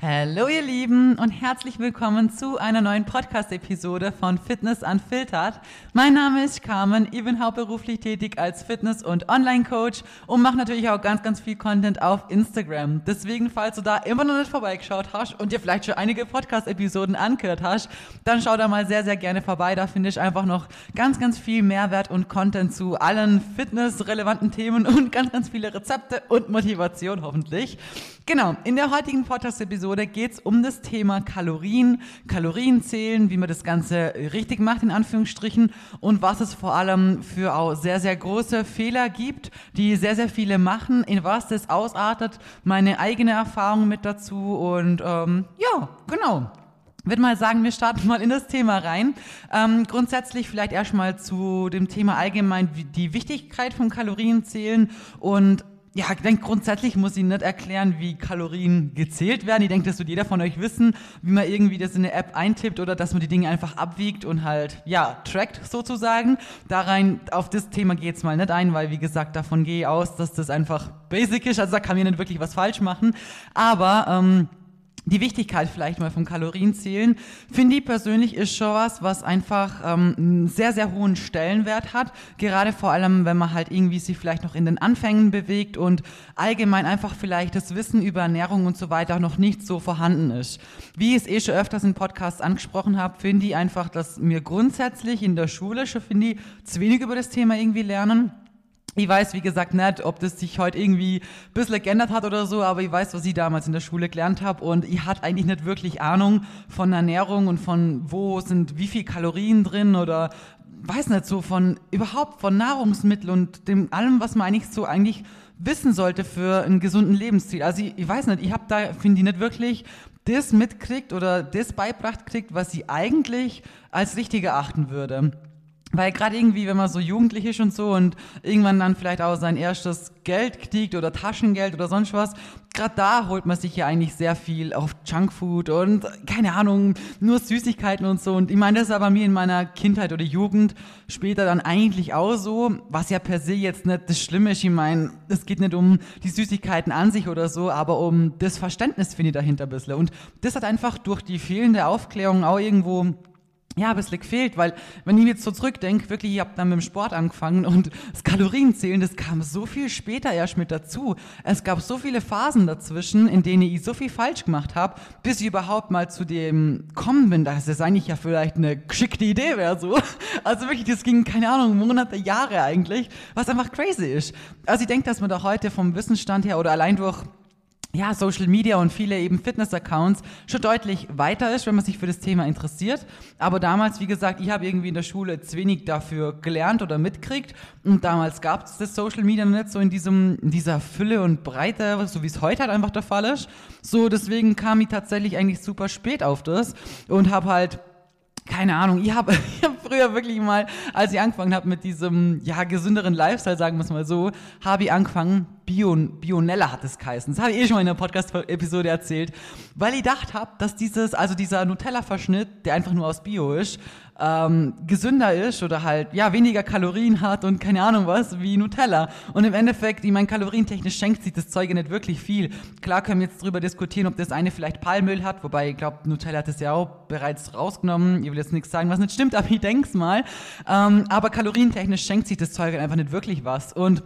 Hallo ihr Lieben und herzlich willkommen zu einer neuen Podcast-Episode von Fitness Unfiltered. Mein Name ist Carmen, ich bin hauptberuflich tätig als Fitness- und Online-Coach und mache natürlich auch ganz, ganz viel Content auf Instagram. Deswegen, falls du da immer noch nicht vorbeigeschaut hast und dir vielleicht schon einige Podcast-Episoden angehört hast, dann schau da mal sehr, sehr gerne vorbei. Da finde ich einfach noch ganz, ganz viel Mehrwert und Content zu allen Fitness-relevanten Themen und ganz, ganz viele Rezepte und Motivation hoffentlich. Genau, in der heutigen Podcast-Episode geht es um das Thema Kalorien, Kalorienzählen, wie man das Ganze richtig macht, in Anführungsstrichen, und was es vor allem für auch sehr, sehr große Fehler gibt, die sehr, sehr viele machen, in was das ausartet, meine eigene Erfahrung mit dazu und ähm, ja, genau würde mal sagen, wir starten mal in das Thema rein. Ähm, grundsätzlich vielleicht erstmal zu dem Thema allgemein die Wichtigkeit von Kalorienzählen und ja, ich denke, grundsätzlich muss ich nicht erklären, wie Kalorien gezählt werden. Ich denke, das wird jeder von euch wissen, wie man irgendwie das in eine App eintippt oder dass man die Dinge einfach abwiegt und halt, ja, trackt sozusagen. Da rein, auf das Thema geht es mal nicht ein, weil, wie gesagt, davon gehe ich aus, dass das einfach basic ist. Also da kann man nicht wirklich was falsch machen. Aber, ähm, die Wichtigkeit vielleicht mal vom Kalorienzählen, finde ich persönlich ist schon was, was einfach ähm, einen sehr, sehr hohen Stellenwert hat. Gerade vor allem, wenn man halt irgendwie sich vielleicht noch in den Anfängen bewegt und allgemein einfach vielleicht das Wissen über Ernährung und so weiter noch nicht so vorhanden ist. Wie ich es eh schon öfters in Podcasts angesprochen habe, finde ich einfach, dass mir grundsätzlich in der Schule schon, finde ich, zu wenig über das Thema irgendwie lernen. Ich weiß, wie gesagt, nicht, ob das sich heute irgendwie ein bisschen geändert hat oder so, aber ich weiß, was ich damals in der Schule gelernt habe und ich hatte eigentlich nicht wirklich Ahnung von Ernährung und von wo sind wie viel Kalorien drin oder weiß nicht so von überhaupt von Nahrungsmitteln und dem allem, was man eigentlich so eigentlich wissen sollte für einen gesunden Lebensstil. Also ich, ich weiß nicht, ich habe da finde ich nicht wirklich das mitkriegt oder das beibracht kriegt, was sie eigentlich als richtig erachten würde. Weil gerade irgendwie, wenn man so jugendlich ist und so und irgendwann dann vielleicht auch sein erstes Geld kriegt oder Taschengeld oder sonst was, gerade da holt man sich ja eigentlich sehr viel auf Junkfood und keine Ahnung, nur Süßigkeiten und so. Und ich meine, das ist aber mir in meiner Kindheit oder Jugend später dann eigentlich auch so, was ja per se jetzt nicht das Schlimme ist. Ich meine, es geht nicht um die Süßigkeiten an sich oder so, aber um das Verständnis, finde ich, dahinter ein bisschen. Und das hat einfach durch die fehlende Aufklärung auch irgendwo ja, ein bisschen gefehlt, weil wenn ich jetzt so zurückdenke, wirklich, ich habe dann mit dem Sport angefangen und das Kalorienzählen, das kam so viel später erst mit dazu. Es gab so viele Phasen dazwischen, in denen ich so viel falsch gemacht habe, bis ich überhaupt mal zu dem kommen bin, dass es eigentlich ja vielleicht eine geschickte Idee wäre so. Also wirklich, das ging, keine Ahnung, Monate, Jahre eigentlich, was einfach crazy ist. Also ich denke, dass man da heute vom Wissensstand her oder allein durch ja, Social Media und viele eben Fitness-Accounts schon deutlich weiter ist, wenn man sich für das Thema interessiert. Aber damals, wie gesagt, ich habe irgendwie in der Schule zu wenig dafür gelernt oder mitkriegt. Und damals gab es das Social Media noch nicht so in, diesem, in dieser Fülle und Breite, so wie es heute halt einfach der Fall ist. So, deswegen kam ich tatsächlich eigentlich super spät auf das und habe halt keine Ahnung, ich habe ich hab früher wirklich mal, als ich angefangen habe mit diesem ja gesünderen Lifestyle, sagen wir es mal so, habe ich angefangen, Bion, Bionella hat es geheißen. Das habe ich eh schon mal in der Podcast-Episode erzählt, weil ich gedacht habe, dass dieses, also dieser Nutella-Verschnitt, der einfach nur aus Bio ist, ähm, gesünder ist oder halt ja weniger Kalorien hat und keine Ahnung was wie Nutella. Und im Endeffekt, ich meine, kalorientechnisch schenkt sich das Zeug nicht wirklich viel. Klar können wir jetzt drüber diskutieren, ob das eine vielleicht Palmöl hat, wobei ich glaube, Nutella hat es ja auch bereits rausgenommen. Ich will jetzt nichts sagen, was nicht stimmt, aber ich denk's mal. Ähm, aber kalorientechnisch schenkt sich das Zeug einfach nicht wirklich was. Und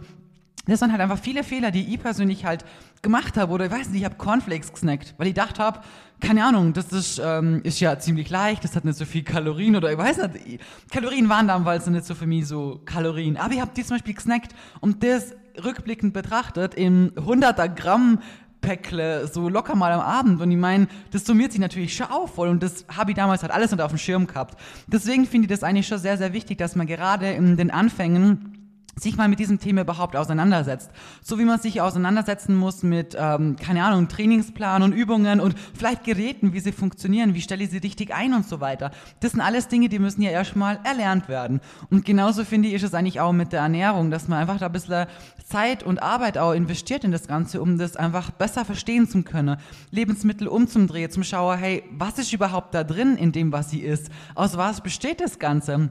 das waren halt einfach viele Fehler, die ich persönlich halt gemacht habe. Oder ich weiß nicht, ich habe Cornflakes gesnackt, weil ich dachte habe, keine Ahnung, das ist, ähm, ist ja ziemlich leicht, das hat nicht so viel Kalorien oder ich weiß nicht. Kalorien waren damals nicht so für mich so Kalorien. Aber ich habe die zum Beispiel gesnackt und das rückblickend betrachtet in 100er Gramm Päckle so locker mal am Abend und ich meine, das summiert sich natürlich schon auf voll und das habe ich damals halt alles nicht auf dem Schirm gehabt. Deswegen finde ich das eigentlich schon sehr, sehr wichtig, dass man gerade in den Anfängen sich mal mit diesem Thema überhaupt auseinandersetzt. So wie man sich auseinandersetzen muss mit, ähm, keine Ahnung, Trainingsplan und Übungen und vielleicht Geräten, wie sie funktionieren, wie stelle ich sie richtig ein und so weiter. Das sind alles Dinge, die müssen ja erstmal erlernt werden. Und genauso finde ich, es eigentlich auch mit der Ernährung, dass man einfach da ein bisschen Zeit und Arbeit auch investiert in das Ganze, um das einfach besser verstehen zu können. Lebensmittel umzudrehen, zum Schauer, hey, was ist überhaupt da drin in dem, was sie ist? Aus was besteht das Ganze?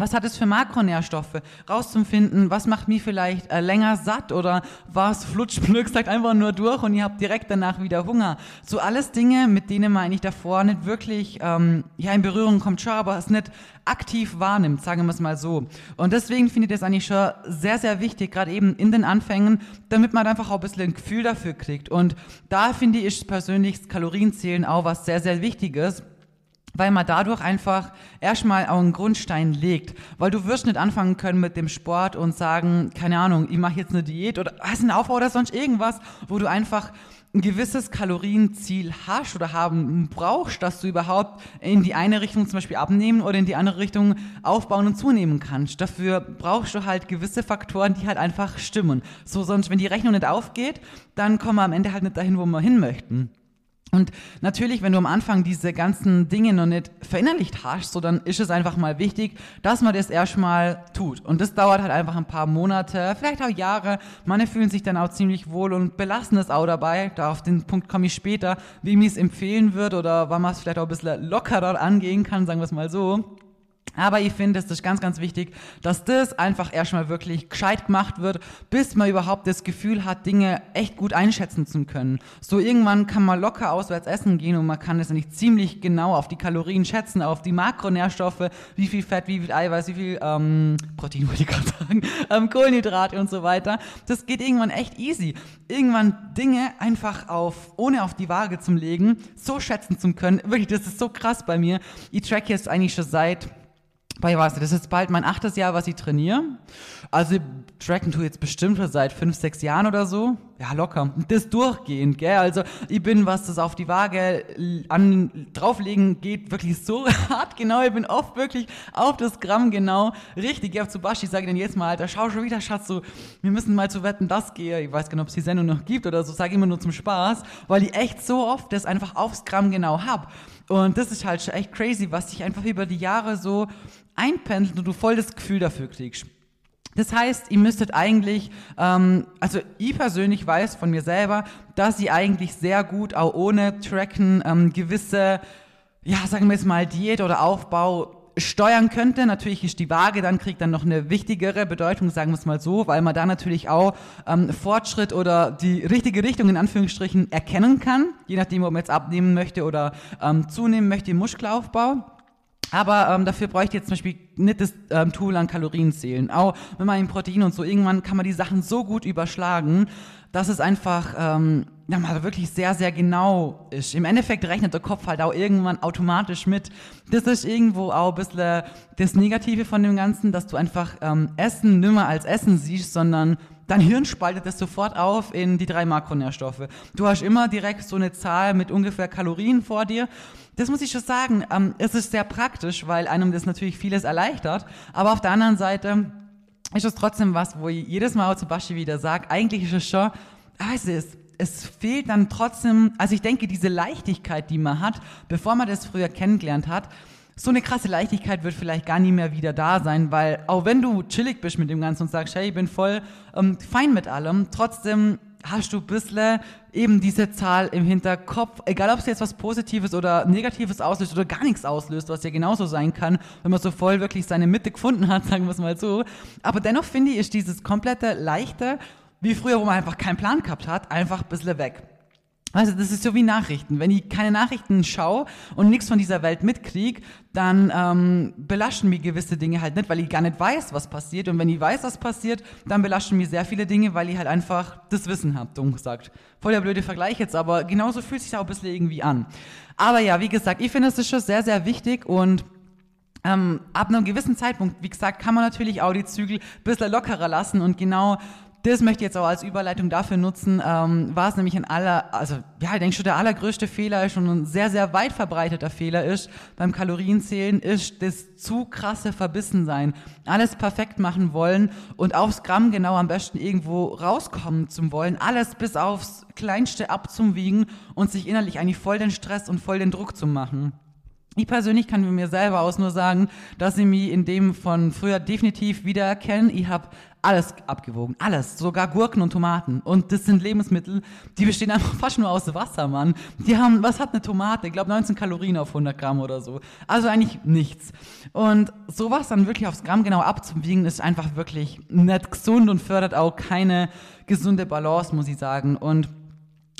Was hat es für Makronährstoffe? Rauszufinden, was macht mich vielleicht äh, länger satt oder was flutscht sagt einfach nur durch und ihr habt direkt danach wieder Hunger. So alles Dinge, mit denen man eigentlich davor nicht wirklich ähm, ja, in Berührung kommt, schon, aber es nicht aktiv wahrnimmt, sagen wir es mal so. Und deswegen finde ich das eigentlich schon sehr, sehr wichtig, gerade eben in den Anfängen, damit man einfach auch ein bisschen ein Gefühl dafür kriegt. Und da finde ich persönlich Kalorienzählen auch was sehr, sehr Wichtiges weil man dadurch einfach erstmal auch einen Grundstein legt. Weil du wirst nicht anfangen können mit dem Sport und sagen, keine Ahnung, ich mache jetzt eine Diät oder hast einen Aufbau oder sonst irgendwas, wo du einfach ein gewisses Kalorienziel hast oder haben brauchst, dass du überhaupt in die eine Richtung zum Beispiel abnehmen oder in die andere Richtung aufbauen und zunehmen kannst. Dafür brauchst du halt gewisse Faktoren, die halt einfach stimmen. So, sonst, wenn die Rechnung nicht aufgeht, dann kommen wir am Ende halt nicht dahin, wo wir hin möchten. Und natürlich, wenn du am Anfang diese ganzen Dinge noch nicht verinnerlicht hast, so dann ist es einfach mal wichtig, dass man das erstmal tut. Und das dauert halt einfach ein paar Monate, vielleicht auch Jahre. Manche fühlen sich dann auch ziemlich wohl und belassen es auch dabei. Da auf den Punkt komme ich später, wie mir es empfehlen wird oder wann man es vielleicht auch ein bisschen lockerer angehen kann, sagen wir es mal so. Aber ich finde, es ist ganz, ganz wichtig, dass das einfach erstmal wirklich gescheit gemacht wird, bis man überhaupt das Gefühl hat, Dinge echt gut einschätzen zu können. So irgendwann kann man locker auswärts essen gehen und man kann es eigentlich ziemlich genau auf die Kalorien schätzen, auf die Makronährstoffe, wie viel Fett, wie viel Eiweiß, wie viel ähm, Protein, wollte ich gerade sagen, ähm, Kohlenhydrate und so weiter. Das geht irgendwann echt easy. Irgendwann Dinge einfach auf, ohne auf die Waage zu legen, so schätzen zu können. Wirklich, das ist so krass bei mir. Ich track jetzt eigentlich schon seit bei was? Das ist bald mein achtes Jahr, was ich trainiere. Also tracken tue jetzt bestimmt seit fünf, sechs Jahren oder so. Ja, locker. Das durchgehend, gell? Also ich bin, was das auf die Waage an, drauflegen geht, wirklich so hart genau. Ich bin oft wirklich auf das Gramm genau richtig. Ich habe zu Baschi, sage ich dann jetzt mal, Alter, schau schon wieder, Schatz, so, wir müssen mal zu Wetten, das gehe. Ich weiß gar nicht, ob es die Sendung noch gibt oder so, sage immer nur zum Spaß, weil ich echt so oft das einfach aufs Gramm genau hab. Und das ist halt schon echt crazy, was sich einfach über die Jahre so einpendelt und du voll das Gefühl dafür kriegst. Das heißt, ihr müsstet eigentlich, ähm, also ich persönlich weiß von mir selber, dass ihr eigentlich sehr gut auch ohne Tracken ähm, gewisse, ja, sagen wir jetzt mal Diät oder Aufbau steuern könnte. Natürlich ist die Waage dann kriegt dann noch eine wichtigere Bedeutung, sagen wir es mal so, weil man da natürlich auch ähm, Fortschritt oder die richtige Richtung in Anführungsstrichen erkennen kann, je nachdem, ob man jetzt abnehmen möchte oder ähm, zunehmen möchte im Muskelaufbau. Aber ähm, dafür bräuchte ich jetzt zum Beispiel nicht das ähm, Tool an Kalorien zählen. Auch wenn man in Protein und so, irgendwann kann man die Sachen so gut überschlagen, dass es einfach ähm, ja, mal wirklich sehr, sehr genau ist. Im Endeffekt rechnet der Kopf halt auch irgendwann automatisch mit. Das ist irgendwo auch ein bisschen das Negative von dem Ganzen, dass du einfach ähm, Essen nimmer als Essen siehst, sondern dein Hirn spaltet das sofort auf in die drei Makronährstoffe. Du hast immer direkt so eine Zahl mit ungefähr Kalorien vor dir das muss ich schon sagen, ähm, es ist sehr praktisch, weil einem das natürlich vieles erleichtert. Aber auf der anderen Seite ist es trotzdem was, wo ich jedes Mal zu Baschi wieder sage, eigentlich ist es schon, also es, es fehlt dann trotzdem, also ich denke, diese Leichtigkeit, die man hat, bevor man das früher kennengelernt hat, so eine krasse Leichtigkeit wird vielleicht gar nie mehr wieder da sein, weil auch wenn du chillig bist mit dem Ganzen und sagst, hey, ich bin voll ähm, fein mit allem, trotzdem hast du ein bisschen eben diese Zahl im Hinterkopf, egal ob es jetzt was Positives oder Negatives auslöst oder gar nichts auslöst, was ja genauso sein kann, wenn man so voll wirklich seine Mitte gefunden hat, sagen wir es mal so. Aber dennoch finde ich, ist dieses komplette Leichte, wie früher, wo man einfach keinen Plan gehabt hat, einfach ein bisschen weg. Also das ist so wie Nachrichten. Wenn ich keine Nachrichten schaue und nichts von dieser Welt mitkriege, dann ähm, belaschen mich gewisse Dinge halt nicht, weil ich gar nicht weiß, was passiert. Und wenn ich weiß, was passiert, dann belaschen mich sehr viele Dinge, weil ich halt einfach das Wissen habe, dumm gesagt. Voll der blöde Vergleich jetzt, aber genauso fühlt sich auch ein bisschen irgendwie an. Aber ja, wie gesagt, ich finde es ist schon sehr, sehr wichtig und ähm, ab einem gewissen Zeitpunkt, wie gesagt, kann man natürlich auch die Zügel ein bisschen lockerer lassen und genau das möchte ich jetzt auch als Überleitung dafür nutzen, ähm, war es nämlich ein aller, also ja, ich denke schon der allergrößte Fehler ist schon ein sehr, sehr weit verbreiteter Fehler ist beim Kalorienzählen, ist das zu krasse Verbissensein. Alles perfekt machen wollen und aufs Gramm genau am besten irgendwo rauskommen zu wollen, alles bis aufs Kleinste abzuwiegen und sich innerlich eigentlich voll den Stress und voll den Druck zu machen. Ich persönlich kann mir selber aus nur sagen, dass ich mich in dem von früher definitiv wiedererkenne. Ich habe alles abgewogen, alles, sogar Gurken und Tomaten. Und das sind Lebensmittel, die bestehen einfach fast nur aus Wasser, Mann. Die haben, was hat eine Tomate? Ich glaube 19 Kalorien auf 100 Gramm oder so. Also eigentlich nichts. Und sowas dann wirklich aufs Gramm genau abzuwiegen, ist einfach wirklich nicht gesund und fördert auch keine gesunde Balance, muss ich sagen. Und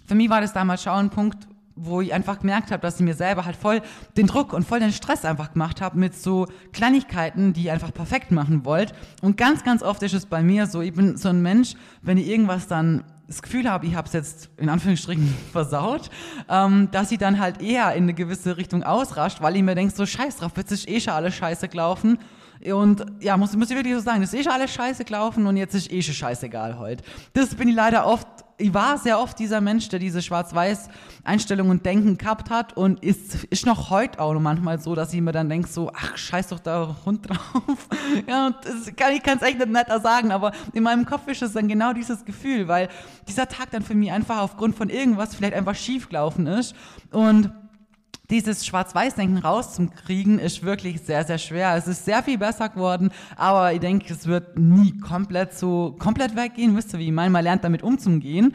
für mich war das damals schon ein Punkt, wo ich einfach gemerkt habe, dass ich mir selber halt voll den Druck und voll den Stress einfach gemacht habe mit so Kleinigkeiten, die ich einfach perfekt machen wollte. Und ganz, ganz oft ist es bei mir so, ich bin so ein Mensch, wenn ich irgendwas dann das Gefühl habe, ich habe es jetzt in Anführungsstrichen versaut, ähm, dass ich dann halt eher in eine gewisse Richtung ausrascht, weil ich mir denke, so scheiß drauf, jetzt ist eh schon alles scheiße gelaufen. Und ja, muss, muss ich wirklich so sagen, es ist eh schon alles scheiße gelaufen und jetzt ist eh schon scheißegal heute. Das bin ich leider oft ich war sehr oft dieser Mensch, der diese Schwarz-Weiß-Einstellung und Denken gehabt hat und ist, ist noch heute auch manchmal so, dass ich mir dann denke so, ach, scheiß doch da Hund drauf. ja, und kann, ich kann es echt nicht netter sagen, aber in meinem Kopf ist es dann genau dieses Gefühl, weil dieser Tag dann für mich einfach aufgrund von irgendwas vielleicht einfach schief gelaufen ist und dieses Schwarz-Weiß-Denken rauszukriegen, ist wirklich sehr, sehr schwer. Es ist sehr viel besser geworden, aber ich denke, es wird nie komplett so, komplett weggehen. Wisst ihr, wie ich meine? Man lernt damit umzugehen.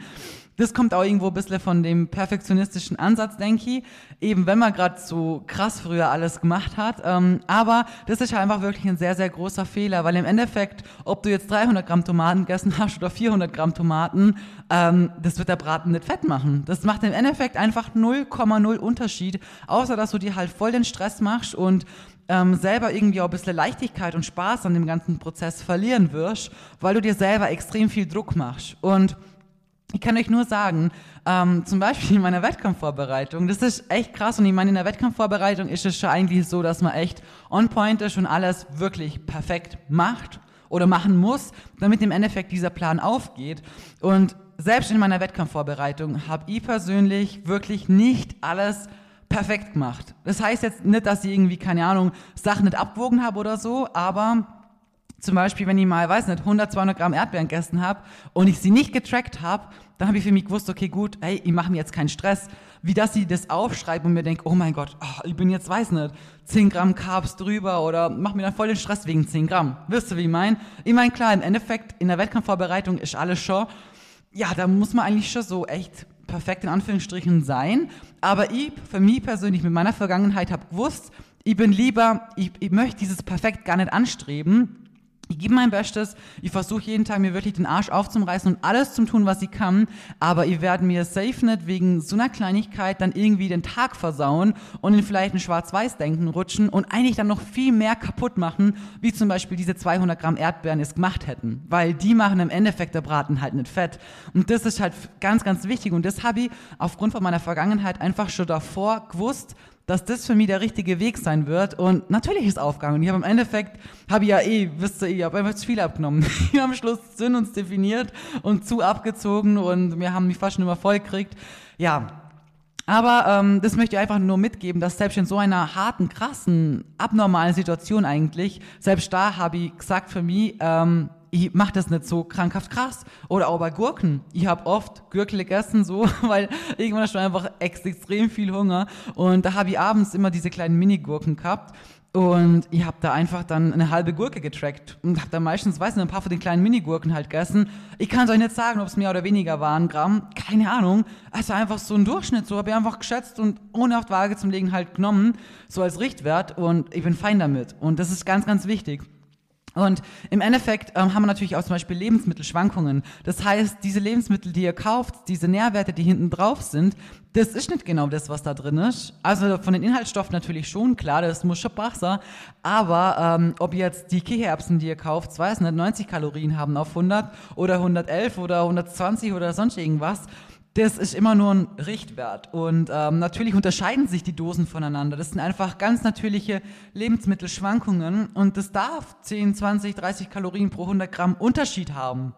Das kommt auch irgendwo ein bisschen von dem perfektionistischen Ansatz, denke ich. Eben, wenn man gerade so krass früher alles gemacht hat. Ähm, aber das ist halt einfach wirklich ein sehr, sehr großer Fehler, weil im Endeffekt, ob du jetzt 300 Gramm Tomaten gegessen hast oder 400 Gramm Tomaten, ähm, das wird der Braten nicht fett machen. Das macht im Endeffekt einfach 0,0 Unterschied, außer dass du dir halt voll den Stress machst und ähm, selber irgendwie auch ein bisschen Leichtigkeit und Spaß an dem ganzen Prozess verlieren wirst, weil du dir selber extrem viel Druck machst. Und ich kann euch nur sagen, ähm, zum Beispiel in meiner Wettkampfvorbereitung, das ist echt krass und ich meine, in der Wettkampfvorbereitung ist es schon eigentlich so, dass man echt on point ist und alles wirklich perfekt macht oder machen muss, damit im Endeffekt dieser Plan aufgeht. Und selbst in meiner Wettkampfvorbereitung habe ich persönlich wirklich nicht alles perfekt gemacht. Das heißt jetzt nicht, dass ich irgendwie, keine Ahnung, Sachen nicht abgewogen habe oder so, aber zum Beispiel, wenn ich mal, weiß nicht, 100, 200 Gramm Erdbeeren gegessen habe und ich sie nicht getrackt habe, dann habe ich für mich gewusst, okay, gut, hey, ich mache mir jetzt keinen Stress. Wie dass sie das aufschreibt und mir denkt, oh mein Gott, oh, ich bin jetzt, weiß nicht, 10 Gramm Carbs drüber oder mach mir dann voll den Stress wegen 10 Gramm. Wisst ihr, wie ich meine? Ich meine, klar, im Endeffekt, in der Wettkampfvorbereitung ist alles schon, ja, da muss man eigentlich schon so echt perfekt in Anführungsstrichen sein. Aber ich, für mich persönlich, mit meiner Vergangenheit, habe gewusst, ich bin lieber, ich, ich möchte dieses perfekt gar nicht anstreben, ich gebe mein Bestes, ich versuche jeden Tag mir wirklich den Arsch aufzureißen und alles zu tun, was ich kann, aber ihr werdet mir safe nicht wegen so einer Kleinigkeit dann irgendwie den Tag versauen und in vielleicht ein Schwarz-Weiß-Denken rutschen und eigentlich dann noch viel mehr kaputt machen, wie zum Beispiel diese 200 Gramm Erdbeeren es gemacht hätten, weil die machen im Endeffekt der Braten halt nicht fett. Und das ist halt ganz, ganz wichtig. Und das habe ich aufgrund von meiner Vergangenheit einfach schon davor gewusst, dass das für mich der richtige Weg sein wird. Und natürlich ist es aufgegangen. Ich habe im Endeffekt, habe ich ja eh, wisst ihr, ich habe einfach zu viel abgenommen. ich habe am Schluss Sinn uns definiert und zu abgezogen und wir haben mich fast schon immer voll gekriegt. Ja, aber ähm, das möchte ich einfach nur mitgeben, dass selbst in so einer harten, krassen, abnormalen Situation eigentlich, selbst da habe ich gesagt für mich, ähm, ich mache das nicht so krankhaft krass. Oder auch bei Gurken. Ich habe oft Gürkel gegessen, so, weil irgendwann du einfach extrem viel Hunger. Und da habe ich abends immer diese kleinen Mini-Gurken gehabt. Und ich habe da einfach dann eine halbe Gurke getrackt und habe da meistens, weiß nicht, ein paar von den kleinen Mini-Gurken halt gegessen. Ich kann es euch nicht sagen, ob es mehr oder weniger waren, Gramm, keine Ahnung. Also einfach so ein Durchschnitt, so habe ich einfach geschätzt und ohne auf Waage zum Legen halt genommen, so als Richtwert und ich bin fein damit. Und das ist ganz, ganz wichtig. Und im Endeffekt ähm, haben wir natürlich auch zum Beispiel Lebensmittelschwankungen. Das heißt, diese Lebensmittel, die ihr kauft, diese Nährwerte, die hinten drauf sind, das ist nicht genau das, was da drin ist. Also von den Inhaltsstoffen natürlich schon, klar, das muss schon Wasser. Aber ähm, ob jetzt die Kichererbsen, die ihr kauft, weiß nicht, 90 Kalorien haben auf 100 oder 111 oder 120 oder sonst irgendwas, das ist immer nur ein Richtwert. Und ähm, natürlich unterscheiden sich die Dosen voneinander. Das sind einfach ganz natürliche Lebensmittelschwankungen und das darf 10, 20, 30 Kalorien pro 100 Gramm Unterschied haben.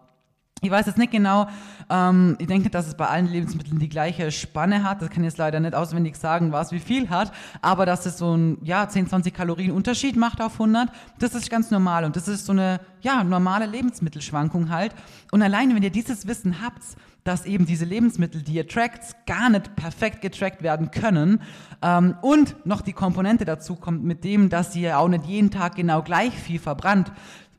Ich weiß jetzt nicht genau, ähm, ich denke, dass es bei allen Lebensmitteln die gleiche Spanne hat. Das kann ich jetzt leider nicht auswendig sagen, was wie viel hat, aber dass es so ein ja, 10, 20 Kalorien Unterschied macht auf 100, das ist ganz normal und das ist so eine ja, normale Lebensmittelschwankung halt. Und alleine, wenn ihr dieses Wissen habt, dass eben diese Lebensmittel, die ihr trackt, gar nicht perfekt getrackt werden können. Ähm, und noch die Komponente dazu kommt mit dem, dass ihr auch nicht jeden Tag genau gleich viel verbrannt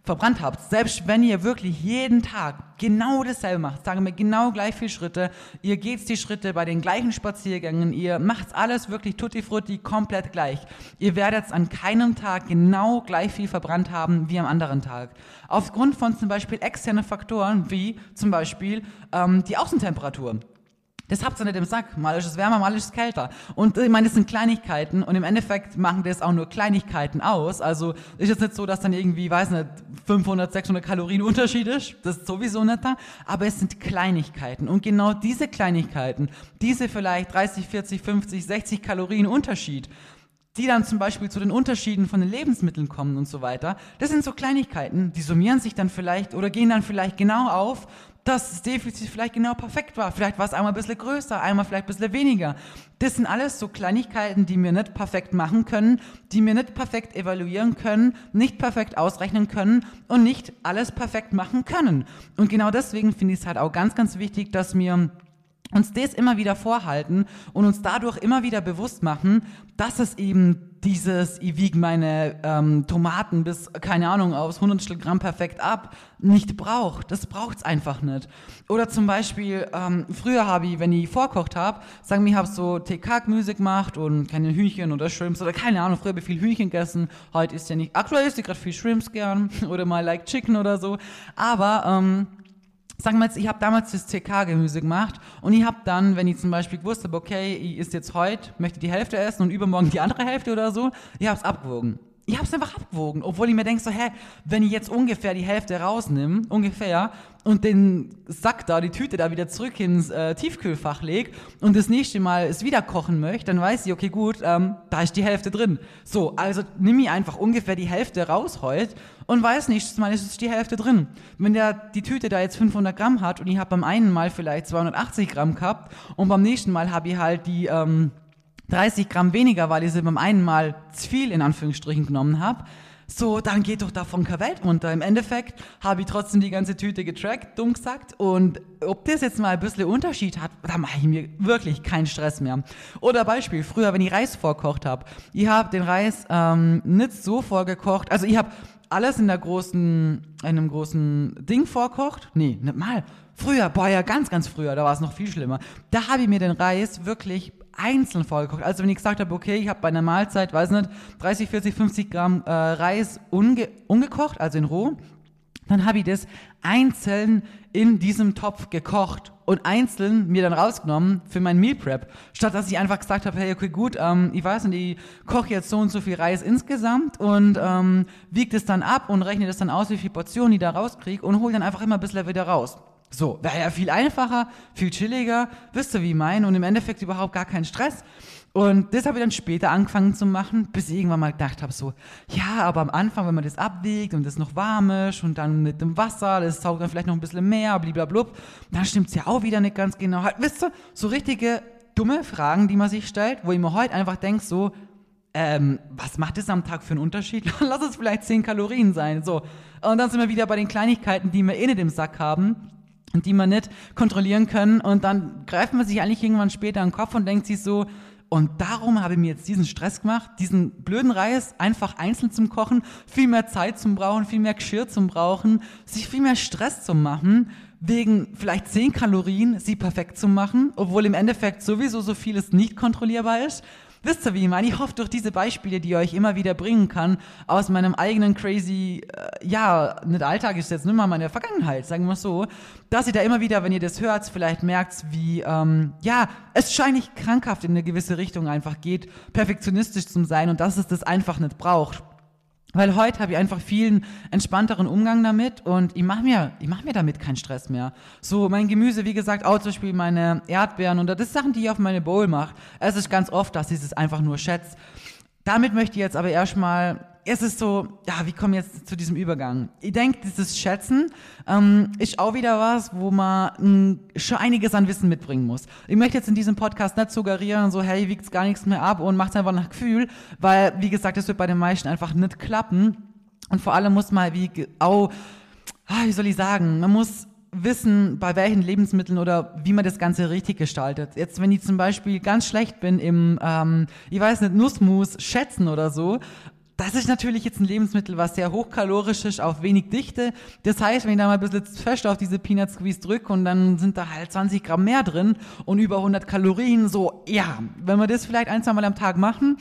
verbrannt habt, selbst wenn ihr wirklich jeden Tag genau dasselbe macht, sagen wir genau gleich viele Schritte, ihr geht die Schritte bei den gleichen Spaziergängen, ihr macht alles wirklich tutti frutti komplett gleich. Ihr werdet an keinem Tag genau gleich viel verbrannt haben wie am anderen Tag. Aufgrund von zum Beispiel externen Faktoren wie zum Beispiel ähm, die Außentemperatur. Das habt ihr nicht im Sack. Mal ist es wärmer, mal ist es kälter. Und ich meine, das sind Kleinigkeiten und im Endeffekt machen das auch nur Kleinigkeiten aus. Also ist es nicht so, dass dann irgendwie, weiß nicht, 500, 600 Kalorien Unterschied ist. Das ist sowieso nicht da. Aber es sind Kleinigkeiten. Und genau diese Kleinigkeiten, diese vielleicht 30, 40, 50, 60 Kalorien Unterschied, die dann zum Beispiel zu den Unterschieden von den Lebensmitteln kommen und so weiter, das sind so Kleinigkeiten, die summieren sich dann vielleicht oder gehen dann vielleicht genau auf dass das Defizit vielleicht genau perfekt war. Vielleicht war es einmal ein bisschen größer, einmal vielleicht ein bisschen weniger. Das sind alles so Kleinigkeiten, die wir nicht perfekt machen können, die wir nicht perfekt evaluieren können, nicht perfekt ausrechnen können und nicht alles perfekt machen können. Und genau deswegen finde ich es halt auch ganz, ganz wichtig, dass wir uns das immer wieder vorhalten und uns dadurch immer wieder bewusst machen, dass es eben dieses, ich wiege meine ähm, Tomaten bis, keine Ahnung, aus 100 Gramm perfekt ab, nicht braucht. Das braucht's einfach nicht. Oder zum Beispiel, ähm, früher habe ich, wenn ich vorkocht habe, sagen wir, ich habe so TK-Gemüse gemacht und keine Hühnchen oder Shrimps oder keine Ahnung, früher habe ich viel Hühnchen gegessen, heute ist ja nicht, aktuell ist ich gerade viel Shrimps gern oder mal like Chicken oder so, aber ähm, Sagen wir jetzt, ich habe damals das TK-Gemüse gemacht und ich habe dann, wenn ich zum Beispiel gewusst habe, okay, ich ist jetzt heute, möchte die Hälfte essen und übermorgen die andere Hälfte oder so, ich habe es abgewogen. Ich habe es einfach abgewogen, obwohl ich mir denke so, hä, wenn ich jetzt ungefähr die Hälfte rausnehme, ungefähr, und den Sack da, die Tüte da wieder zurück ins äh, Tiefkühlfach leg und das nächste Mal es wieder kochen möchte, dann weiß ich, okay, gut, ähm, da ist die Hälfte drin. So, also nimm ich einfach ungefähr die Hälfte raus heute und weiß nächstes Mal ist es die Hälfte drin. Wenn der die Tüte da jetzt 500 Gramm hat und ich habe beim einen Mal vielleicht 280 Gramm gehabt und beim nächsten Mal habe ich halt die ähm, 30 Gramm weniger, weil ich sie beim einen Mal zu viel in Anführungsstrichen genommen habe, so, dann geht doch davon keine Welt runter. Im Endeffekt habe ich trotzdem die ganze Tüte getrackt, dumm gesagt. Und ob das jetzt mal ein bisschen Unterschied hat, da mache ich mir wirklich keinen Stress mehr. Oder Beispiel, früher, wenn ich Reis vorkocht habe. Ich habe den Reis ähm, nicht so vorgekocht. Also ich habe alles in der großen, in einem großen Ding vorkocht. Nee, nicht mal. Früher, boah, ja, ganz, ganz früher, da war es noch viel schlimmer. Da habe ich mir den Reis wirklich einzeln vorgekocht. Also wenn ich gesagt habe, okay, ich habe bei einer Mahlzeit, weiß nicht, 30, 40, 50 Gramm äh, Reis unge ungekocht, also in roh, dann habe ich das einzeln in diesem Topf gekocht und einzeln mir dann rausgenommen für mein Meal Prep. Statt dass ich einfach gesagt habe, hey, okay, gut, ähm, ich weiß nicht, ich koche jetzt so und so viel Reis insgesamt und ähm, wiege das dann ab und rechne das dann aus, wie viel Portionen ich da rauskriege und hole dann einfach immer ein bisschen wieder raus. So, wäre ja viel einfacher, viel chilliger, wisst ihr, wie ich meine, und im Endeffekt überhaupt gar kein Stress. Und das habe ich dann später angefangen zu machen, bis ich irgendwann mal gedacht habe, so, ja, aber am Anfang, wenn man das abwiegt und das noch warm ist und dann mit dem Wasser, das saugt dann vielleicht noch ein bisschen mehr, bliblablub, dann stimmt es ja auch wieder nicht ganz genau. Halt, wisst ihr, so richtige dumme Fragen, die man sich stellt, wo ich mir heute einfach denke, so, ähm, was macht das am Tag für einen Unterschied? Lass es vielleicht 10 Kalorien sein, so. Und dann sind wir wieder bei den Kleinigkeiten, die wir eh nicht im Sack haben die man nicht kontrollieren können. Und dann greift man sich eigentlich irgendwann später an den Kopf und denkt sich so, und darum habe ich mir jetzt diesen Stress gemacht, diesen blöden Reis einfach einzeln zum Kochen, viel mehr Zeit zum Brauchen, viel mehr Geschirr zum Brauchen, sich viel mehr Stress zu machen, wegen vielleicht 10 Kalorien sie perfekt zu machen, obwohl im Endeffekt sowieso so vieles nicht kontrollierbar ist. Wisst ihr, wie ich meine? Ich hoffe, durch diese Beispiele, die ich euch immer wieder bringen kann, aus meinem eigenen crazy, äh, ja, nicht Alltag ist jetzt nicht mal meine Vergangenheit, sagen wir so, dass ihr da immer wieder, wenn ihr das hört, vielleicht merkt, wie, ähm, ja, es scheinlich krankhaft in eine gewisse Richtung einfach geht, perfektionistisch zu sein und dass es das einfach nicht braucht. Weil heute habe ich einfach vielen entspannteren Umgang damit und ich mache mir, ich mach mir damit keinen Stress mehr. So, mein Gemüse, wie gesagt, auch zum Beispiel meine Erdbeeren und das ist Sachen, die ich auf meine Bowl mache. Es ist ganz oft, dass ich es einfach nur schätze. Damit möchte ich jetzt aber erstmal es ist so, ja, wie kommen jetzt zu diesem Übergang? Ich denke, dieses Schätzen ähm, ist auch wieder was, wo man mh, hm, schon einiges an Wissen mitbringen muss. Ich möchte jetzt in diesem Podcast nicht suggerieren, so, hey, wiegt gar nichts mehr ab und macht einfach nach Gefühl, weil, wie gesagt, das wird bei den meisten einfach nicht klappen. Und vor allem muss man, wie, auch, ah, wie soll ich sagen, man muss wissen, bei welchen Lebensmitteln oder wie man das Ganze richtig gestaltet. Jetzt, wenn ich zum Beispiel ganz schlecht bin im, ähm, ich weiß nicht, Nussmus schätzen oder so, das ist natürlich jetzt ein Lebensmittel, was sehr hochkalorisch ist, auf wenig Dichte. Das heißt, wenn ich da mal ein bisschen fest auf diese Peanut Squeeze drücke und dann sind da halt 20 Gramm mehr drin und über 100 Kalorien, so, ja, wenn wir das vielleicht ein, zwei Mal am Tag machen,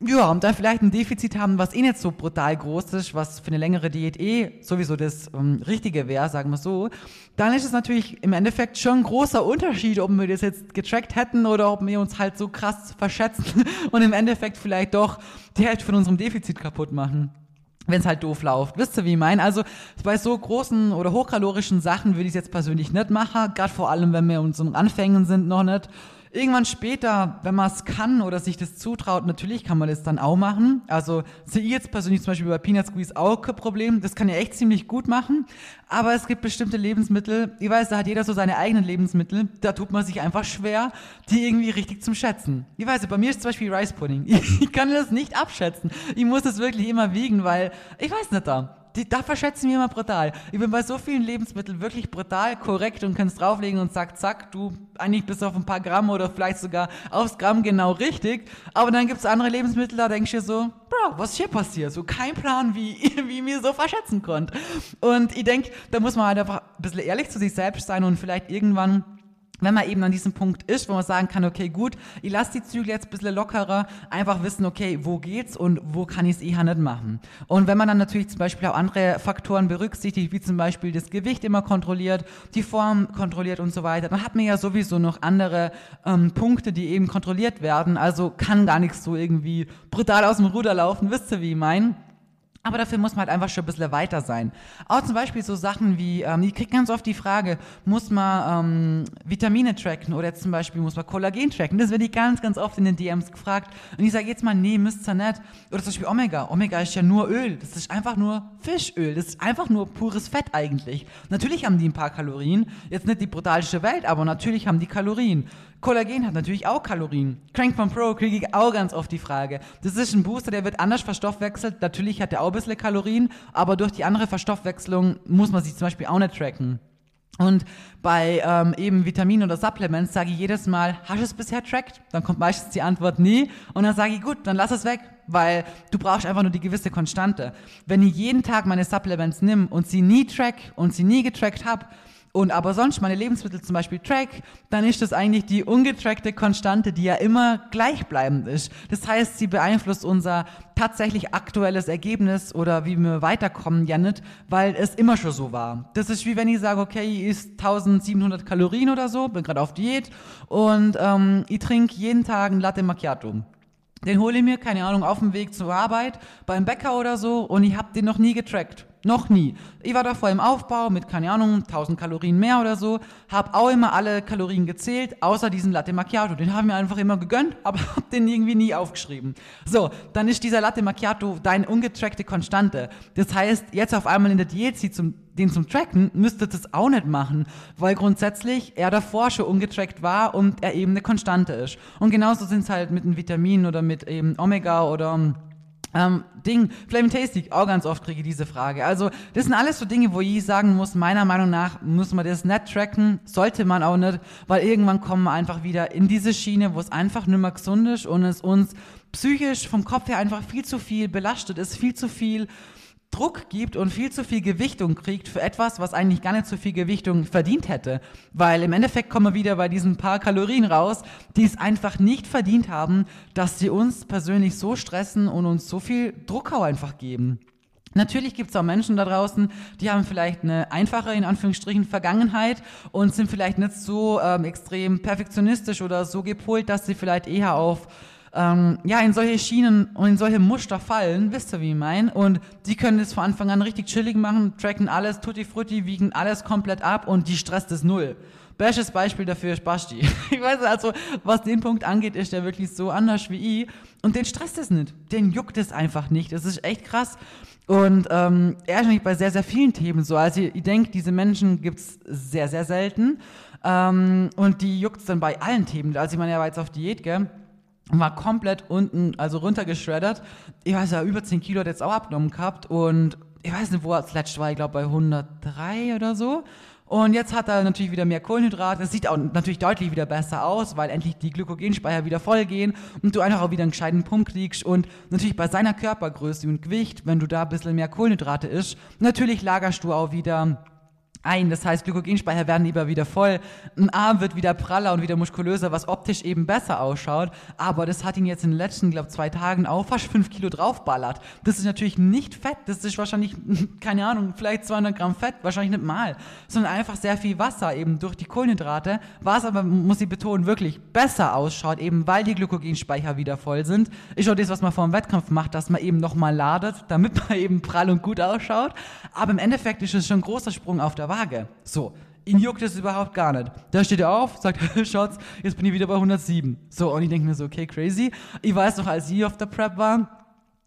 ja, und dann vielleicht ein Defizit haben, was eh nicht so brutal groß ist, was für eine längere Diät eh sowieso das ähm, Richtige wäre, sagen wir so, dann ist es natürlich im Endeffekt schon ein großer Unterschied, ob wir das jetzt getrackt hätten oder ob wir uns halt so krass verschätzen und im Endeffekt vielleicht doch die Hälfte von unserem Defizit kaputt machen wenn es halt doof läuft. Wisst ihr, wie ich meine? Also bei so großen oder hochkalorischen Sachen würde ich es jetzt persönlich nicht machen, gerade vor allem, wenn wir uns in Anfängen sind noch nicht. Irgendwann später, wenn man es kann oder sich das zutraut, natürlich kann man das dann auch machen. Also sehe ich jetzt persönlich zum Beispiel bei Peanut Squeeze auch kein Problem. Das kann ja echt ziemlich gut machen. Aber es gibt bestimmte Lebensmittel, ich weiß, da hat jeder so seine eigenen Lebensmittel, da tut man sich einfach schwer, die irgendwie richtig zum Schätzen. Ich weiß, bei mir ist zum Beispiel Rice Pudding. Ich kann das nicht abschätzen. Ich muss das wirklich immer wiegen, weil ich weiß nicht da die, da verschätzen wir immer brutal. Ich bin bei so vielen Lebensmitteln wirklich brutal korrekt und kann es drauflegen und sag, zack, du eigentlich bis auf ein paar Gramm oder vielleicht sogar aufs Gramm genau richtig. Aber dann gibt es andere Lebensmittel, da denkst du dir so, Bro, was ist hier passiert? So kein Plan, wie, wie ich mir so verschätzen konnte. Und ich denke, da muss man halt einfach ein bisschen ehrlich zu sich selbst sein und vielleicht irgendwann wenn man eben an diesem Punkt ist, wo man sagen kann, okay, gut, ich lasse die Zügel jetzt ein bisschen lockerer, einfach wissen, okay, wo geht's und wo kann ich es eher nicht machen. Und wenn man dann natürlich zum Beispiel auch andere Faktoren berücksichtigt, wie zum Beispiel das Gewicht immer kontrolliert, die Form kontrolliert und so weiter, dann hat man ja sowieso noch andere ähm, Punkte, die eben kontrolliert werden. Also kann gar nichts so irgendwie brutal aus dem Ruder laufen, wisst ihr, wie ich meine? Aber dafür muss man halt einfach schon ein bisschen weiter sein. Auch zum Beispiel so Sachen wie, ähm, ich kriege ganz oft die Frage, muss man ähm, Vitamine tracken oder jetzt zum Beispiel muss man Kollagen tracken? Das werde ich ganz, ganz oft in den DMs gefragt. Und ich sage jetzt mal, nee, müsst ihr nicht. Oder zum Beispiel Omega. Omega ist ja nur Öl. Das ist einfach nur Fischöl. Das ist einfach nur pures Fett eigentlich. Natürlich haben die ein paar Kalorien. Jetzt nicht die brutalste Welt, aber natürlich haben die Kalorien. Kollagen hat natürlich auch Kalorien. Crank von Pro kriege ich auch ganz oft die Frage. Das ist ein Booster, der wird anders verstoffwechselt. Natürlich hat der auch ein bisschen Kalorien, aber durch die andere Verstoffwechslung muss man sich zum Beispiel auch nicht tracken. Und bei ähm, eben Vitaminen oder Supplements sage ich jedes Mal, hast du es bisher trackt? Dann kommt meistens die Antwort nie. Und dann sage ich, gut, dann lass es weg, weil du brauchst einfach nur die gewisse Konstante. Wenn ich jeden Tag meine Supplements nimm und sie nie track und sie nie getrackt habe, und aber sonst meine Lebensmittel zum Beispiel track, dann ist das eigentlich die ungetrackte Konstante, die ja immer gleichbleibend ist. Das heißt, sie beeinflusst unser tatsächlich aktuelles Ergebnis oder wie wir weiterkommen ja nicht, weil es immer schon so war. Das ist wie wenn ich sage, okay, ich isst 1700 Kalorien oder so, bin gerade auf Diät und ähm, ich trinke jeden Tag ein Latte Macchiato. Den hole ich mir, keine Ahnung, auf dem Weg zur Arbeit, beim Bäcker oder so und ich habe den noch nie getrackt. Noch nie. Ich war da vor im Aufbau mit, keine Ahnung, 1000 Kalorien mehr oder so, habe auch immer alle Kalorien gezählt, außer diesen Latte Macchiato. Den haben wir einfach immer gegönnt, aber hab den irgendwie nie aufgeschrieben. So, dann ist dieser Latte Macchiato deine ungetrackte Konstante. Das heißt, jetzt auf einmal in der Diät sie zum den zum Tracken, müsste das auch nicht machen, weil grundsätzlich er davor schon ungetrackt war und er eben eine Konstante ist. Und genauso sind es halt mit den Vitaminen oder mit eben Omega oder ähm, Ding, Flaming Tasty, auch ganz oft kriege ich diese Frage. Also, das sind alles so Dinge, wo ich sagen muss, meiner Meinung nach muss man das nicht tracken, sollte man auch nicht, weil irgendwann kommen wir einfach wieder in diese Schiene, wo es einfach nicht mehr gesund ist und es uns psychisch vom Kopf her einfach viel zu viel belastet ist, viel zu viel Druck gibt und viel zu viel Gewichtung kriegt für etwas, was eigentlich gar nicht so viel Gewichtung verdient hätte. Weil im Endeffekt kommen wir wieder bei diesen paar Kalorien raus, die es einfach nicht verdient haben, dass sie uns persönlich so stressen und uns so viel Druck auch einfach geben. Natürlich gibt es auch Menschen da draußen, die haben vielleicht eine einfache, in Anführungsstrichen, Vergangenheit und sind vielleicht nicht so ähm, extrem perfektionistisch oder so gepolt, dass sie vielleicht eher auf ähm, ja, in solche Schienen und in solche Muster fallen, wisst ihr, wie ich meine? Und die können es von Anfang an richtig chillig machen, tracken alles, tutti frutti, wiegen alles komplett ab und die stresst es null. Bestes Beispiel dafür ist Basti. Ich weiß also, was den Punkt angeht, ist der wirklich so anders wie ich. Und den stresst es nicht. Den juckt es einfach nicht. Das ist echt krass. Und ähm, er ist nämlich bei sehr, sehr vielen Themen so. Also ich denke, diese Menschen gibt es sehr, sehr selten. Ähm, und die juckt es dann bei allen Themen. Also ich meine, er war jetzt auf Diät, gell? War komplett unten, also runtergeschreddert. Ich weiß ja, über 10 Kilo hat jetzt auch abgenommen gehabt. Und ich weiß nicht, wo er zuletzt war, ich glaube bei 103 oder so. Und jetzt hat er natürlich wieder mehr Kohlenhydrate. Es sieht auch natürlich deutlich wieder besser aus, weil endlich die Glykogenspeicher wieder voll gehen und du einfach auch wieder einen gescheiten Pump kriegst. Und natürlich bei seiner Körpergröße und Gewicht, wenn du da ein bisschen mehr Kohlenhydrate isst, natürlich lagerst du auch wieder ein. Das heißt, Glykogenspeicher werden lieber wieder voll. Ein Arm wird wieder praller und wieder muskulöser, was optisch eben besser ausschaut. Aber das hat ihn jetzt in den letzten, glaube zwei Tagen auch fast fünf Kilo draufballert. Das ist natürlich nicht Fett. Das ist wahrscheinlich, keine Ahnung, vielleicht 200 Gramm Fett, wahrscheinlich nicht mal, sondern einfach sehr viel Wasser eben durch die Kohlenhydrate. Was aber, muss ich betonen, wirklich besser ausschaut, eben weil die Glykogenspeicher wieder voll sind. Ist auch das, was man vor dem Wettkampf macht, dass man eben nochmal ladet, damit man eben prall und gut ausschaut. Aber im Endeffekt ist es schon ein großer Sprung auf der Waage. So, ihn juckt es überhaupt gar nicht. Da steht er auf, sagt, Schatz, jetzt bin ich wieder bei 107. So, und ich denke mir so, okay, crazy. Ich weiß noch, als sie auf der Prep war,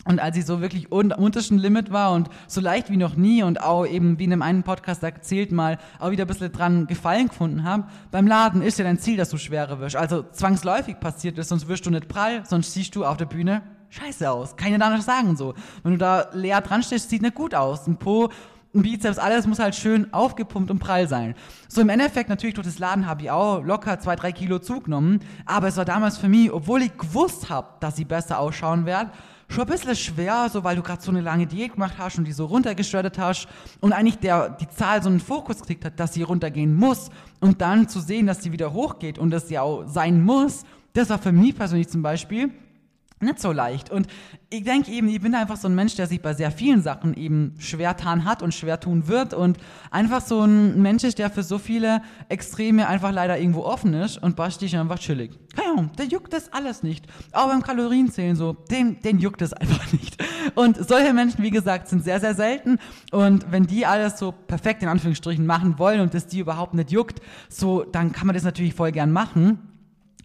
und als ich so wirklich un untersten Limit war und so leicht wie noch nie und auch eben wie in einem einen Podcast erzählt mal auch wieder ein bisschen dran Gefallen gefunden habe, beim Laden ist ja dein Ziel, dass du schwerer wirst. Also zwangsläufig passiert es, sonst wirst du nicht prall, sonst siehst du auf der Bühne scheiße aus. Kann ich da nicht sagen so. Wenn du da leer dran stehst, sieht nicht gut aus. Ein Po ein Bizeps, alles muss halt schön aufgepumpt und prall sein. So im Endeffekt natürlich durch das Laden habe ich auch locker zwei, drei Kilo zugenommen, aber es war damals für mich, obwohl ich gewusst habe, dass sie besser ausschauen werden, schon ein bisschen schwer, so weil du gerade so eine lange Diät gemacht hast und die so runtergeschreddert hast und eigentlich der, die Zahl so einen Fokus gekriegt hat, dass sie runtergehen muss und dann zu sehen, dass sie wieder hochgeht und dass sie auch sein muss, das war für mich persönlich zum Beispiel nicht so leicht. Und ich denke eben, ich bin einfach so ein Mensch, der sich bei sehr vielen Sachen eben schwer tun hat und schwer tun wird und einfach so ein Mensch ist, der für so viele Extreme einfach leider irgendwo offen ist und Basti ist einfach chillig. Keine Ahnung, der juckt das alles nicht. Auch beim Kalorienzählen so, den, den juckt es einfach nicht. Und solche Menschen, wie gesagt, sind sehr, sehr selten und wenn die alles so perfekt in Anführungsstrichen machen wollen und das die überhaupt nicht juckt, so, dann kann man das natürlich voll gern machen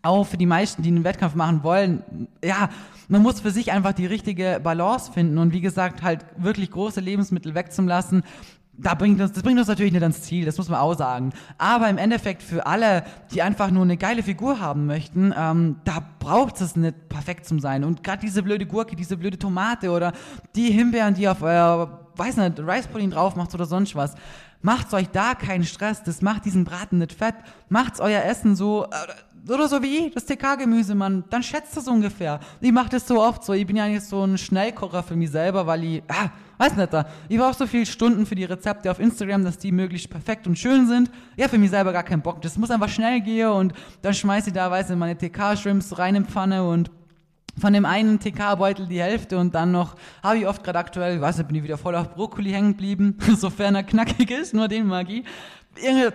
auch für die meisten, die einen Wettkampf machen wollen, ja, man muss für sich einfach die richtige Balance finden und wie gesagt, halt wirklich große Lebensmittel wegzulassen. Da bringt uns, das bringt uns natürlich nicht ans Ziel, das muss man auch sagen. Aber im Endeffekt für alle, die einfach nur eine geile Figur haben möchten, ähm, da braucht es nicht perfekt zum sein. Und gerade diese blöde Gurke, diese blöde Tomate oder die Himbeeren, die auf euer, weiß nicht, Rice-Pudding drauf macht oder sonst was. Macht euch da keinen Stress, das macht diesen Braten nicht fett. Macht's euer Essen so, äh, oder so wie ich, das TK-Gemüse, Mann, dann schätzt das ungefähr. Ich mache das so oft so. Ich bin ja nicht so ein Schnellkocher für mich selber, weil ich, ah, weiß nicht, da. ich brauche so viele Stunden für die Rezepte auf Instagram, dass die möglichst perfekt und schön sind. Ja, für mich selber gar keinen Bock. Das muss einfach schnell gehen und dann schmeiße ich da, weiß ich, meine TK-Shrimps rein in Pfanne und von dem einen TK-Beutel die Hälfte und dann noch, habe ich oft gerade aktuell, weiß nicht, bin ich wieder voll auf Brokkoli hängen geblieben, sofern er knackig ist, nur den mag ich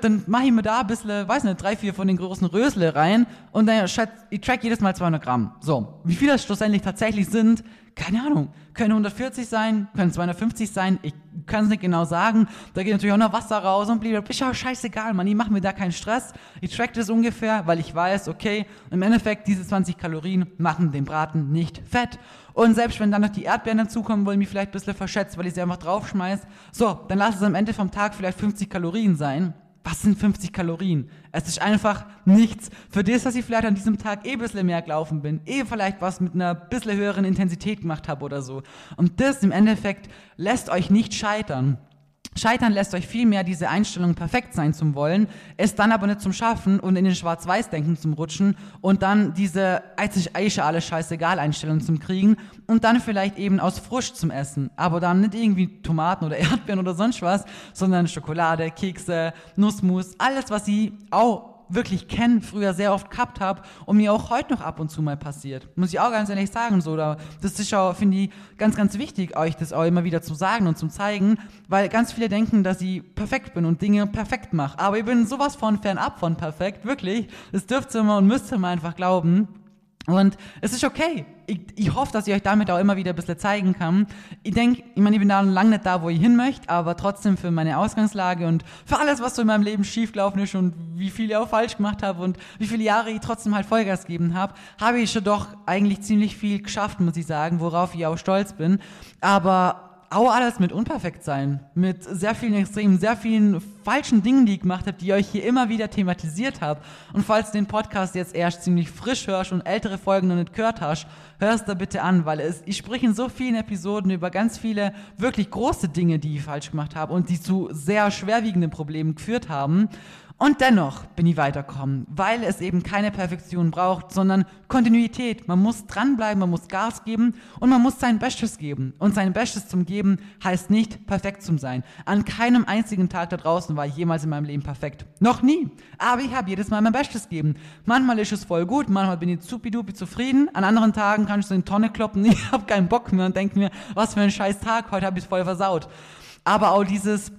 dann mache ich mir da ein bisschen, weiß nicht, drei, vier von den großen Rösle rein und dann ich track jedes Mal 200 Gramm. So, wie viel das schlussendlich tatsächlich sind, keine Ahnung. Können 140 sein, können 250 sein, ich kann es nicht genau sagen. Da geht natürlich auch noch Wasser raus und blieb, ist ja scheißegal, man, ich mache mir da keinen Stress. Ich track das ungefähr, weil ich weiß, okay, im Endeffekt, diese 20 Kalorien machen den Braten nicht fett. Und selbst wenn dann noch die Erdbeeren dazukommen, wollen mich vielleicht ein bisschen verschätzt, weil ich sie einfach draufschmeiß. So, dann lass es am Ende vom Tag vielleicht 50 Kalorien sein. Was sind 50 Kalorien? Es ist einfach nichts. Für das, dass ich vielleicht an diesem Tag eh ein bisschen mehr gelaufen bin, eh vielleicht was mit einer bisschen höheren Intensität gemacht habe oder so. Und das im Endeffekt lässt euch nicht scheitern. Scheitern lässt euch vielmehr diese Einstellung perfekt sein zum Wollen, es dann aber nicht zum Schaffen und in den Schwarz-Weiß-Denken zum Rutschen und dann diese einzig Eiche alles scheißegal Einstellung zum Kriegen und dann vielleicht eben aus Frust zum Essen, aber dann nicht irgendwie Tomaten oder Erdbeeren oder sonst was, sondern Schokolade, Kekse, Nussmus, alles was sie auch wirklich kennen, früher sehr oft gehabt habe und mir auch heute noch ab und zu mal passiert. Muss ich auch ganz ehrlich sagen, so, da, das ist auch, finde ich, ganz, ganz wichtig, euch das auch immer wieder zu sagen und zu zeigen, weil ganz viele denken, dass ich perfekt bin und Dinge perfekt mache. Aber ich bin sowas von fernab von perfekt, wirklich. Das dürft ihr mal und müsst ihr mal einfach glauben. Und es ist okay. Ich, ich hoffe, dass ich euch damit auch immer wieder ein bisschen zeigen kann. Ich denke, ich meine, ich bin da lange nicht da, wo ich hin möchte, aber trotzdem für meine Ausgangslage und für alles, was so in meinem Leben schiefgelaufen ist und wie viel ich auch falsch gemacht habe und wie viele Jahre ich trotzdem halt Vollgas gegeben habe, habe ich schon doch eigentlich ziemlich viel geschafft, muss ich sagen, worauf ich auch stolz bin. Aber auch alles mit unperfekt sein, mit sehr vielen Extremen, sehr vielen falschen Dingen, die ich gemacht habe, die ich euch hier immer wieder thematisiert habe. Und falls du den Podcast jetzt erst ziemlich frisch hörst und ältere Folgen noch nicht gehört hast, hörst da bitte an, weil es, ich spreche in so vielen Episoden über ganz viele wirklich große Dinge, die ich falsch gemacht habe und die zu sehr schwerwiegenden Problemen geführt haben. Und dennoch bin ich weiterkommen, weil es eben keine Perfektion braucht, sondern Kontinuität. Man muss dranbleiben, man muss Gas geben und man muss sein Bestes geben. Und sein Bestes zum Geben heißt nicht perfekt zu sein. An keinem einzigen Tag da draußen war ich jemals in meinem Leben perfekt. Noch nie. Aber ich habe jedes Mal mein Bestes gegeben. Manchmal ist es voll gut, manchmal bin ich zupidupi zufrieden. An anderen Tagen kann ich so in die Tonne kloppen, ich habe keinen Bock mehr und denke mir, was für ein scheiß Tag, heute habe ich voll versaut. Aber auch dieses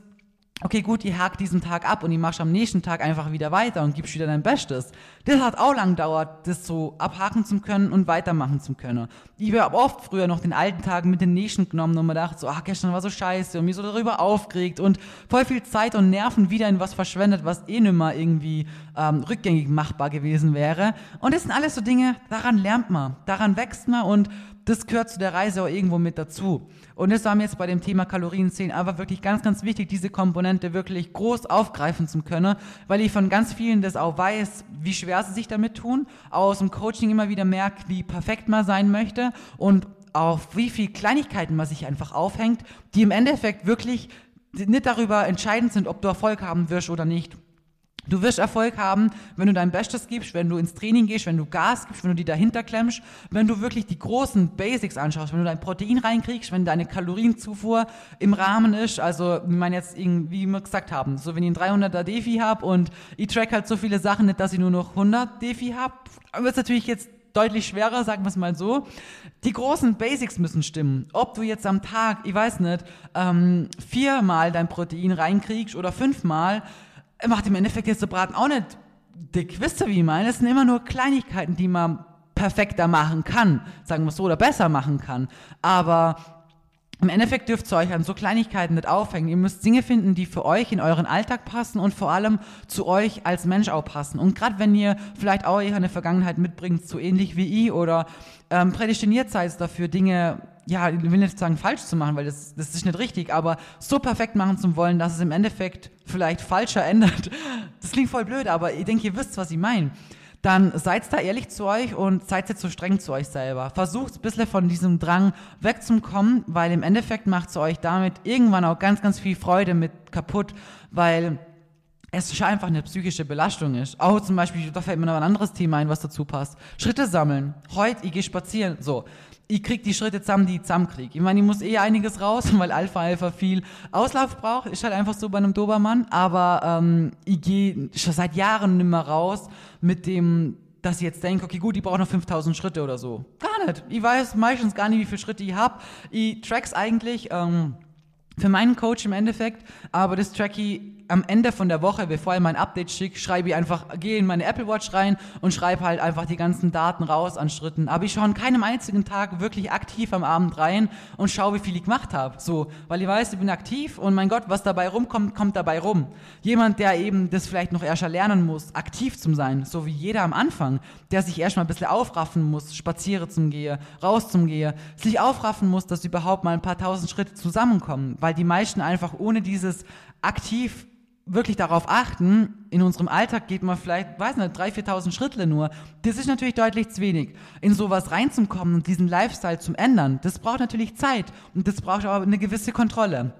okay, gut, ihr hakt diesen Tag ab und ihr machst am nächsten Tag einfach wieder weiter und gibst wieder dein Bestes. Das hat auch lang gedauert, das so abhaken zu können und weitermachen zu können. Ich habe oft früher noch den alten Tag mit den nächsten genommen und mir gedacht, so, ach, gestern war so scheiße und mich so darüber aufgeregt und voll viel Zeit und Nerven wieder in was verschwendet, was eh nimmer irgendwie ähm, rückgängig machbar gewesen wäre. Und das sind alles so Dinge, daran lernt man, daran wächst man und das gehört zu der Reise auch irgendwo mit dazu. Und das war mir jetzt bei dem Thema Kalorienzählen aber wirklich ganz, ganz wichtig, diese Komponente wirklich groß aufgreifen zu können, weil ich von ganz vielen das auch weiß, wie schwer sie sich damit tun, aus dem Coaching immer wieder merkt, wie perfekt man sein möchte und auf wie viel Kleinigkeiten man sich einfach aufhängt, die im Endeffekt wirklich nicht darüber entscheidend sind, ob du Erfolg haben wirst oder nicht. Du wirst Erfolg haben, wenn du dein Bestes gibst, wenn du ins Training gehst, wenn du Gas gibst, wenn du die dahinter klemmst, wenn du wirklich die großen Basics anschaust, wenn du dein Protein reinkriegst, wenn deine Kalorienzufuhr im Rahmen ist. Also, ich meine jetzt, wie wir gesagt haben, so wenn ich einen 300er Defi habe und ich track halt so viele Sachen nicht, dass ich nur noch 100 Defi habe, wird es natürlich jetzt deutlich schwerer, sagen wir es mal so. Die großen Basics müssen stimmen. Ob du jetzt am Tag, ich weiß nicht, ähm, viermal dein Protein reinkriegst oder fünfmal, macht im Endeffekt jetzt der Braten auch nicht dick. Wisst ihr, wie ich meine? Es sind immer nur Kleinigkeiten, die man perfekter machen kann, sagen wir so, oder besser machen kann. Aber im Endeffekt dürft ihr euch an so Kleinigkeiten nicht aufhängen. Ihr müsst Dinge finden, die für euch in euren Alltag passen und vor allem zu euch als Mensch auch passen. Und gerade wenn ihr vielleicht auch eher eine Vergangenheit mitbringt, so ähnlich wie ich oder ähm, prädestiniert seid dafür, Dinge ja, ich will nicht sagen falsch zu machen, weil das, das ist nicht richtig, aber so perfekt machen zu wollen, dass es im Endeffekt vielleicht falscher ändert, das klingt voll blöd, aber ich denke, ihr wisst, was ich meine. Dann seid da ehrlich zu euch und seid jetzt so streng zu euch selber. Versucht ein bisschen von diesem Drang wegzukommen, weil im Endeffekt macht es euch damit irgendwann auch ganz, ganz viel Freude mit kaputt, weil es schon einfach eine psychische Belastung ist. Auch zum Beispiel, da fällt mir noch ein anderes Thema ein, was dazu passt. Schritte sammeln. Heute, ich gehe spazieren. So ich krieg die Schritte zusammen, die ich zusammenkriege. Ich meine, ich muss eh einiges raus, weil Alpha Alpha viel Auslauf braucht. Ist halt einfach so bei einem Dobermann. Aber ähm, ich gehe schon seit Jahren nicht mehr raus mit dem, dass ich jetzt denke, okay, gut, ich brauche noch 5000 Schritte oder so. Gar nicht. Ich weiß meistens gar nicht, wie viele Schritte ich habe. Ich track's eigentlich ähm, für meinen Coach im Endeffekt, aber das track ich am Ende von der Woche, bevor ich mein Update schicke, schreibe ich einfach, gehe in meine Apple Watch rein und schreibe halt einfach die ganzen Daten raus an Schritten. Aber ich schaue an keinem einzigen Tag wirklich aktiv am Abend rein und schaue, wie viel ich gemacht habe. So, weil ich weiß, ich bin aktiv und mein Gott, was dabei rumkommt, kommt dabei rum. Jemand, der eben das vielleicht noch erst lernen muss, aktiv zu sein, so wie jeder am Anfang, der sich erstmal ein bisschen aufraffen muss, spazieren zum Gehe, raus zum Gehe, sich aufraffen muss, dass überhaupt mal ein paar tausend Schritte zusammenkommen, weil die meisten einfach ohne dieses aktiv wirklich darauf achten, in unserem Alltag geht man vielleicht, weiß nicht, 3.000, 4.000 Schritte nur. Das ist natürlich deutlich zu wenig. In sowas reinzukommen und diesen Lifestyle zu ändern, das braucht natürlich Zeit und das braucht auch eine gewisse Kontrolle.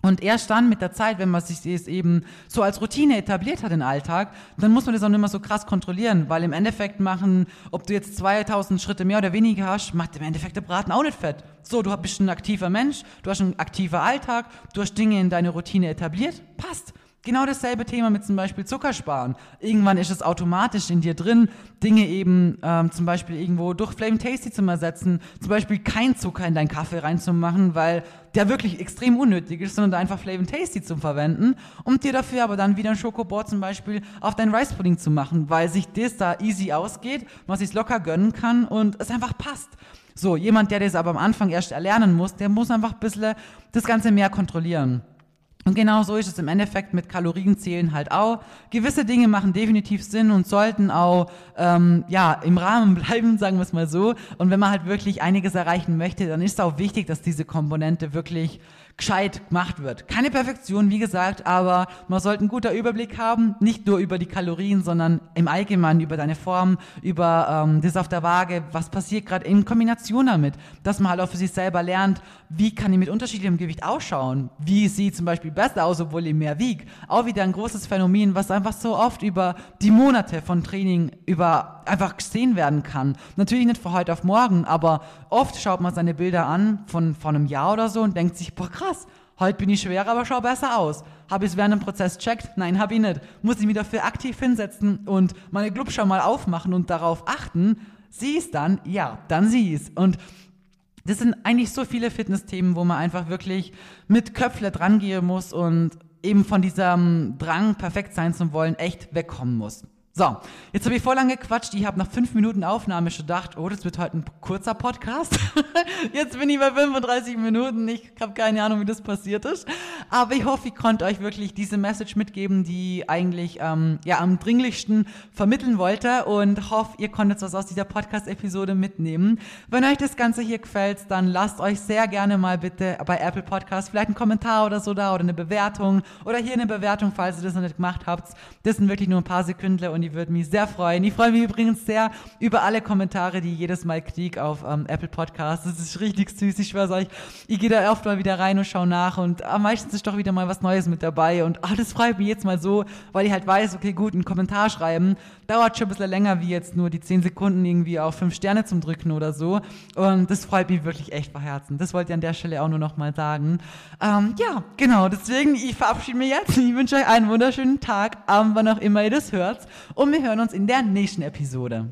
Und erst dann mit der Zeit, wenn man sich das eben so als Routine etabliert hat im Alltag, dann muss man das auch nicht mehr so krass kontrollieren, weil im Endeffekt machen, ob du jetzt 2000 Schritte mehr oder weniger hast, macht im Endeffekt der Braten auch nicht fett. So, du bist ein aktiver Mensch, du hast einen aktiver Alltag, du hast Dinge in deine Routine etabliert, passt Genau dasselbe Thema mit zum Beispiel Zuckersparen. Irgendwann ist es automatisch in dir drin, Dinge eben ähm, zum Beispiel irgendwo durch Flame Tasty zu ersetzen, zum Beispiel kein Zucker in deinen Kaffee reinzumachen, weil der wirklich extrem unnötig ist, sondern einfach Flame Tasty zu verwenden und dir dafür aber dann wieder ein Schokoboard zum Beispiel auf deinen Rice Pudding zu machen, weil sich das da easy ausgeht, man sich locker gönnen kann und es einfach passt. So, jemand, der das aber am Anfang erst erlernen muss, der muss einfach ein bisschen das Ganze mehr kontrollieren. Und genau so ist es im Endeffekt mit Kalorienzählen halt auch. Gewisse Dinge machen definitiv Sinn und sollten auch ähm, ja, im Rahmen bleiben, sagen wir es mal so. Und wenn man halt wirklich einiges erreichen möchte, dann ist es auch wichtig, dass diese Komponente wirklich gescheit gemacht wird. Keine Perfektion, wie gesagt, aber man sollte einen guten Überblick haben, nicht nur über die Kalorien, sondern im Allgemeinen über deine Form, über ähm, das auf der Waage, was passiert gerade in Kombination damit, dass man halt auch für sich selber lernt, wie kann ich mit unterschiedlichem Gewicht ausschauen, wie sieht zum Beispiel besser aus, obwohl ich mehr wiege. Auch wieder ein großes Phänomen, was einfach so oft über die Monate von Training über einfach gesehen werden kann. Natürlich nicht von heute auf morgen, aber oft schaut man seine Bilder an von, von einem Jahr oder so und denkt sich, boah krass, heute bin ich schwerer, aber schau besser aus. Habe ich es während dem Prozess checkt? Nein, habe ich nicht. Muss ich mich dafür aktiv hinsetzen und meine Glubscher mal aufmachen und darauf achten? Sie es dann? Ja, dann sie es. Und das sind eigentlich so viele Fitnessthemen, wo man einfach wirklich mit Köpfle dran gehen muss und eben von diesem Drang, perfekt sein zu wollen, echt wegkommen muss. So, jetzt habe ich voll lange gequatscht. Ich habe nach fünf Minuten Aufnahme schon gedacht, oh, das wird heute ein kurzer Podcast. jetzt bin ich bei 35 Minuten. Ich habe keine Ahnung, wie das passiert ist. Aber ich hoffe, ich konnte euch wirklich diese Message mitgeben, die eigentlich ähm, ja, am dringlichsten vermitteln wollte und hoffe, ihr konntet was aus dieser Podcast-Episode mitnehmen. Wenn euch das Ganze hier gefällt, dann lasst euch sehr gerne mal bitte bei Apple Podcast vielleicht einen Kommentar oder so da oder eine Bewertung oder hier eine Bewertung, falls ihr das noch nicht gemacht habt. Das sind wirklich nur ein paar Sekunden und ich würde mich sehr freuen. Ich freue mich übrigens sehr über alle Kommentare, die jedes Mal kriege auf ähm, Apple Podcasts. Das ist richtig süß. Ich schwöre euch, ich gehe da oft mal wieder rein und schaue nach und ah, meistens ist doch wieder mal was Neues mit dabei und ah, das freut mich jetzt mal so, weil ich halt weiß, okay, gut, einen Kommentar schreiben dauert schon ein bisschen länger wie jetzt nur die 10 Sekunden irgendwie auf 5 Sterne zum Drücken oder so. Und das freut mich wirklich echt von Herzen. Das wollte ich an der Stelle auch nur noch mal sagen. Ähm, ja, genau. Deswegen, ich verabschiede mich jetzt. Ich wünsche euch einen wunderschönen Tag, Abend, wann auch immer ihr das hört. Und wir hören uns in der nächsten Episode.